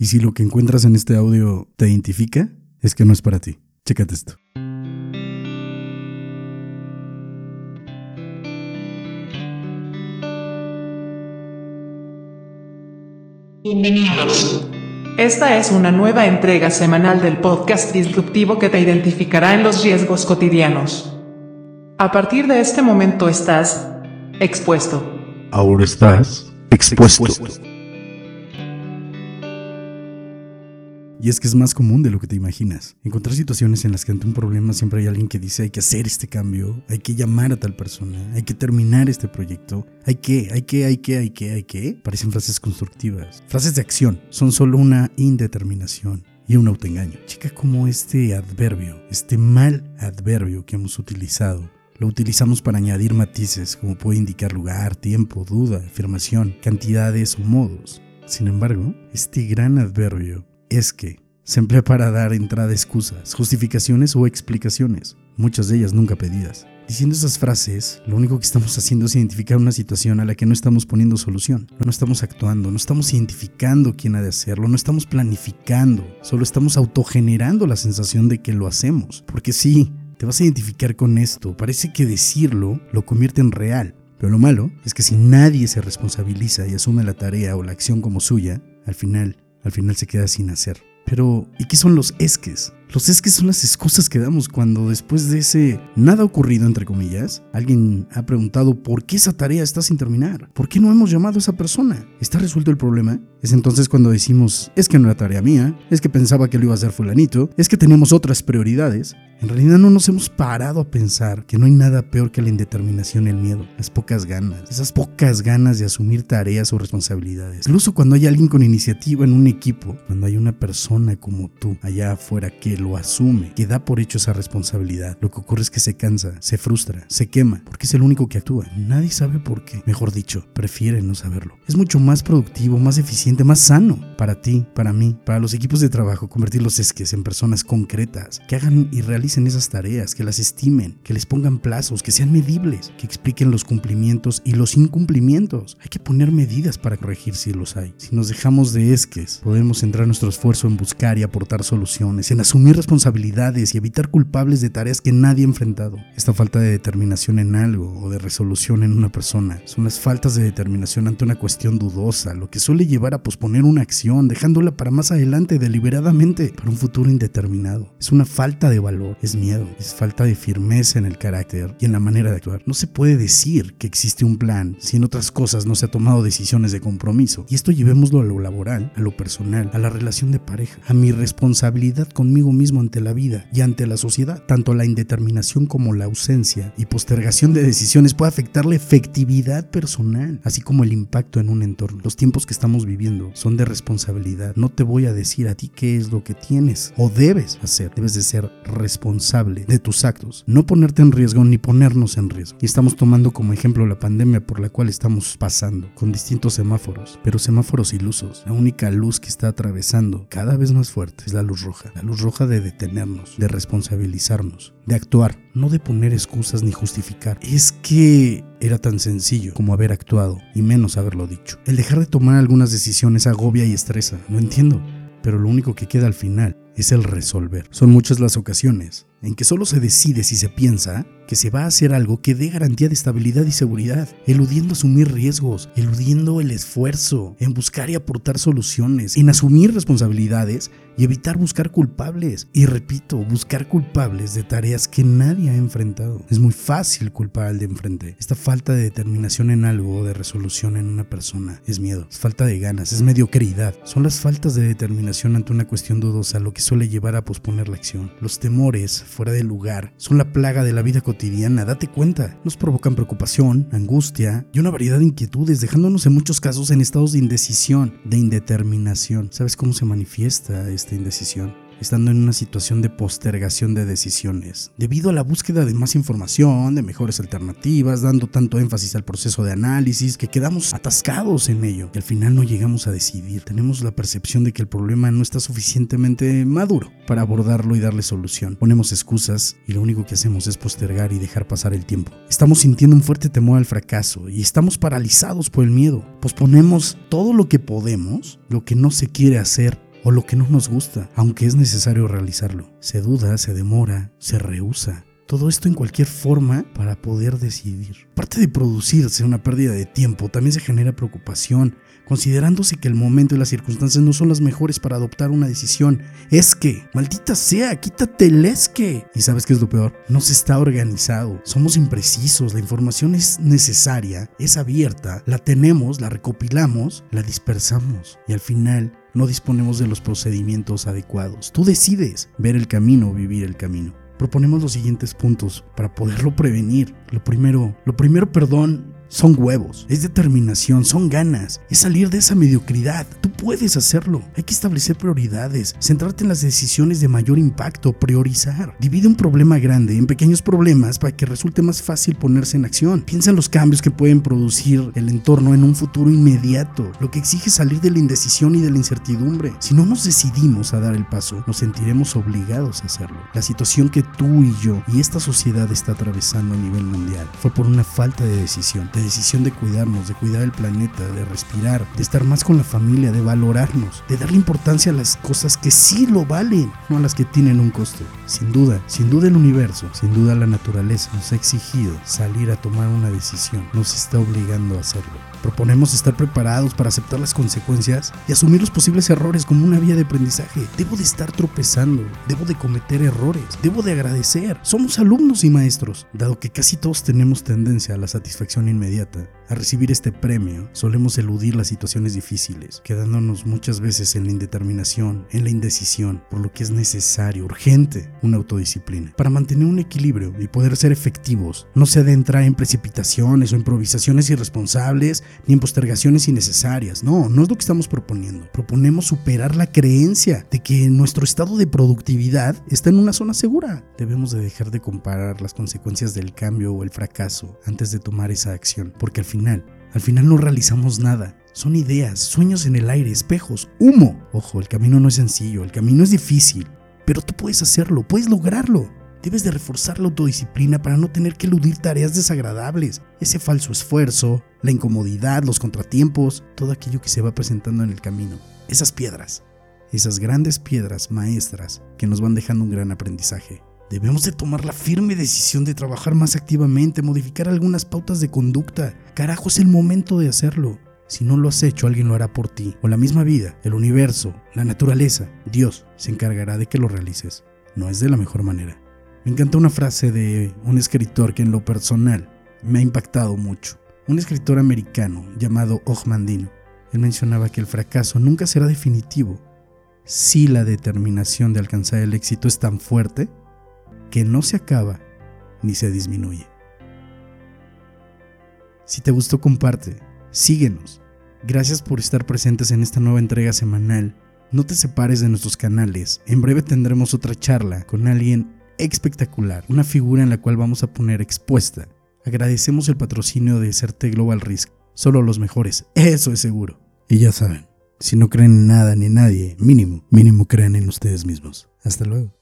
Y si lo que encuentras en este audio te identifica, es que no es para ti. Chécate esto. Bienvenidos. Esta es una nueva entrega semanal del podcast disruptivo que te identificará en los riesgos cotidianos. A partir de este momento estás expuesto. Ahora estás expuesto. Y es que es más común de lo que te imaginas. Encontrar situaciones en las que ante un problema siempre hay alguien que dice hay que hacer este cambio, hay que llamar a tal persona, hay que terminar este proyecto, hay que, hay que, hay que, hay que, hay que. Parecen frases constructivas. Frases de acción son solo una indeterminación y un autoengaño. Chica, como este adverbio, este mal adverbio que hemos utilizado lo utilizamos para añadir matices como puede indicar lugar, tiempo, duda, afirmación, cantidades o modos. Sin embargo, este gran adverbio es que se emplea para dar entrada a excusas, justificaciones o explicaciones, muchas de ellas nunca pedidas. Diciendo esas frases, lo único que estamos haciendo es identificar una situación a la que no estamos poniendo solución, no estamos actuando, no estamos identificando quién ha de hacerlo, no estamos planificando, solo estamos autogenerando la sensación de que lo hacemos. Porque sí, te vas a identificar con esto. Parece que decirlo lo convierte en real. Pero lo malo es que si nadie se responsabiliza y asume la tarea o la acción como suya, al final, al final se queda sin hacer. Pero, ¿y qué son los esques? Los esques son las excusas que damos cuando después de ese nada ocurrido, entre comillas, alguien ha preguntado por qué esa tarea está sin terminar. ¿Por qué no hemos llamado a esa persona? ¿Está resuelto el problema? Es entonces cuando decimos, es que no era tarea mía, es que pensaba que lo iba a hacer fulanito, es que teníamos otras prioridades. En realidad no nos hemos parado a pensar que no hay nada peor que la indeterminación y el miedo, las pocas ganas, esas pocas ganas de asumir tareas o responsabilidades. Incluso cuando hay alguien con iniciativa en un equipo, cuando hay una persona como tú allá afuera que lo asume, que da por hecho esa responsabilidad, lo que ocurre es que se cansa, se frustra, se quema, porque es el único que actúa. Nadie sabe por qué. Mejor dicho, prefiere no saberlo. Es mucho más productivo, más eficiente, más sano para ti, para mí, para los equipos de trabajo, convertir los esques en personas concretas, que hagan y realicen en esas tareas, que las estimen, que les pongan plazos, que sean medibles, que expliquen los cumplimientos y los incumplimientos. Hay que poner medidas para corregir si los hay. Si nos dejamos de esques, podemos centrar nuestro esfuerzo en buscar y aportar soluciones, en asumir responsabilidades y evitar culpables de tareas que nadie ha enfrentado. Esta falta de determinación en algo o de resolución en una persona son las faltas de determinación ante una cuestión dudosa, lo que suele llevar a posponer una acción, dejándola para más adelante deliberadamente, para un futuro indeterminado. Es una falta de valor es miedo, es falta de firmeza en el carácter y en la manera de actuar. No se puede decir que existe un plan si en otras cosas no se ha tomado decisiones de compromiso. Y esto llevémoslo a lo laboral, a lo personal, a la relación de pareja, a mi responsabilidad conmigo mismo ante la vida y ante la sociedad. Tanto la indeterminación como la ausencia y postergación de decisiones puede afectar la efectividad personal, así como el impacto en un entorno. Los tiempos que estamos viviendo son de responsabilidad. No te voy a decir a ti qué es lo que tienes o debes hacer. Debes de ser responsable de tus actos, no ponerte en riesgo ni ponernos en riesgo. Y estamos tomando como ejemplo la pandemia por la cual estamos pasando, con distintos semáforos, pero semáforos ilusos. La única luz que está atravesando cada vez más fuerte es la luz roja, la luz roja de detenernos, de responsabilizarnos, de actuar, no de poner excusas ni justificar. Es que era tan sencillo como haber actuado y menos haberlo dicho. El dejar de tomar algunas decisiones agobia y estresa, lo entiendo, pero lo único que queda al final es el resolver. Son muchas las ocasiones en que solo se decide si se piensa que se va a hacer algo que dé garantía de estabilidad y seguridad, eludiendo asumir riesgos, eludiendo el esfuerzo en buscar y aportar soluciones, en asumir responsabilidades y evitar buscar culpables. Y repito, buscar culpables de tareas que nadie ha enfrentado. Es muy fácil culpar al de enfrente. Esta falta de determinación en algo o de resolución en una persona es miedo, es falta de ganas, es mediocridad. Son las faltas de determinación ante una cuestión dudosa lo que suele llevar a posponer la acción. Los temores fuera de lugar son la plaga de la vida cotidiana date cuenta. Nos provocan preocupación, angustia y una variedad de inquietudes, dejándonos en muchos casos en estados de indecisión, de indeterminación. ¿Sabes cómo se manifiesta esta indecisión? Estando en una situación de postergación de decisiones, debido a la búsqueda de más información, de mejores alternativas, dando tanto énfasis al proceso de análisis que quedamos atascados en ello y al final no llegamos a decidir. Tenemos la percepción de que el problema no está suficientemente maduro para abordarlo y darle solución. Ponemos excusas y lo único que hacemos es postergar y dejar pasar el tiempo. Estamos sintiendo un fuerte temor al fracaso y estamos paralizados por el miedo. Posponemos todo lo que podemos, lo que no se quiere hacer o lo que no nos gusta, aunque es necesario realizarlo. Se duda, se demora, se rehúsa. Todo esto en cualquier forma para poder decidir. Aparte de producirse una pérdida de tiempo, también se genera preocupación, considerándose que el momento y las circunstancias no son las mejores para adoptar una decisión. Es que, maldita sea, quítate el es que. ¿Y sabes qué es lo peor? No se está organizado, somos imprecisos, la información es necesaria, es abierta, la tenemos, la recopilamos, la dispersamos y al final no disponemos de los procedimientos adecuados. Tú decides ver el camino o vivir el camino. Proponemos los siguientes puntos para poderlo prevenir. Lo primero, lo primero, perdón, son huevos, es determinación, son ganas, es salir de esa mediocridad. Tú puedes hacerlo. Hay que establecer prioridades, centrarte en las decisiones de mayor impacto, priorizar. Divide un problema grande en pequeños problemas para que resulte más fácil ponerse en acción. Piensa en los cambios que pueden producir el entorno en un futuro inmediato, lo que exige salir de la indecisión y de la incertidumbre. Si no nos decidimos a dar el paso, nos sentiremos obligados a hacerlo. La situación que tú y yo y esta sociedad está atravesando a nivel mundial fue por una falta de decisión decisión de cuidarnos, de cuidar el planeta, de respirar, de estar más con la familia, de valorarnos, de darle importancia a las cosas que sí lo valen, no a las que tienen un costo. Sin duda, sin duda el universo, sin duda la naturaleza nos ha exigido salir a tomar una decisión, nos está obligando a hacerlo. Proponemos estar preparados para aceptar las consecuencias y asumir los posibles errores como una vía de aprendizaje. Debo de estar tropezando, debo de cometer errores, debo de agradecer. Somos alumnos y maestros, dado que casi todos tenemos tendencia a la satisfacción inmediata. A recibir este premio, solemos eludir las situaciones difíciles, quedándonos muchas veces en la indeterminación, en la indecisión, por lo que es necesario, urgente, una autodisciplina. Para mantener un equilibrio y poder ser efectivos, no se adentra en precipitaciones o improvisaciones irresponsables ni en postergaciones innecesarias. No, no es lo que estamos proponiendo. Proponemos superar la creencia de que nuestro estado de productividad está en una zona segura. Debemos de dejar de comparar las consecuencias del cambio o el fracaso antes de tomar esa acción, porque al final, al final no realizamos nada. Son ideas, sueños en el aire, espejos, humo. Ojo, el camino no es sencillo, el camino es difícil, pero tú puedes hacerlo, puedes lograrlo. Debes de reforzar la autodisciplina para no tener que eludir tareas desagradables, ese falso esfuerzo, la incomodidad, los contratiempos, todo aquello que se va presentando en el camino. Esas piedras, esas grandes piedras maestras que nos van dejando un gran aprendizaje. Debemos de tomar la firme decisión de trabajar más activamente, modificar algunas pautas de conducta. Carajo, es el momento de hacerlo. Si no lo has hecho, alguien lo hará por ti. O la misma vida, el universo, la naturaleza, Dios se encargará de que lo realices. No es de la mejor manera. Me encanta una frase de un escritor que en lo personal me ha impactado mucho. Un escritor americano llamado Ogmandino. Él mencionaba que el fracaso nunca será definitivo si la determinación de alcanzar el éxito es tan fuerte que no se acaba ni se disminuye. Si te gustó, comparte, síguenos. Gracias por estar presentes en esta nueva entrega semanal. No te separes de nuestros canales. En breve tendremos otra charla con alguien espectacular, una figura en la cual vamos a poner expuesta. Agradecemos el patrocinio de Certe Global Risk. Solo los mejores, eso es seguro. Y ya saben, si no creen en nada ni en nadie, mínimo, mínimo crean en ustedes mismos. Hasta luego.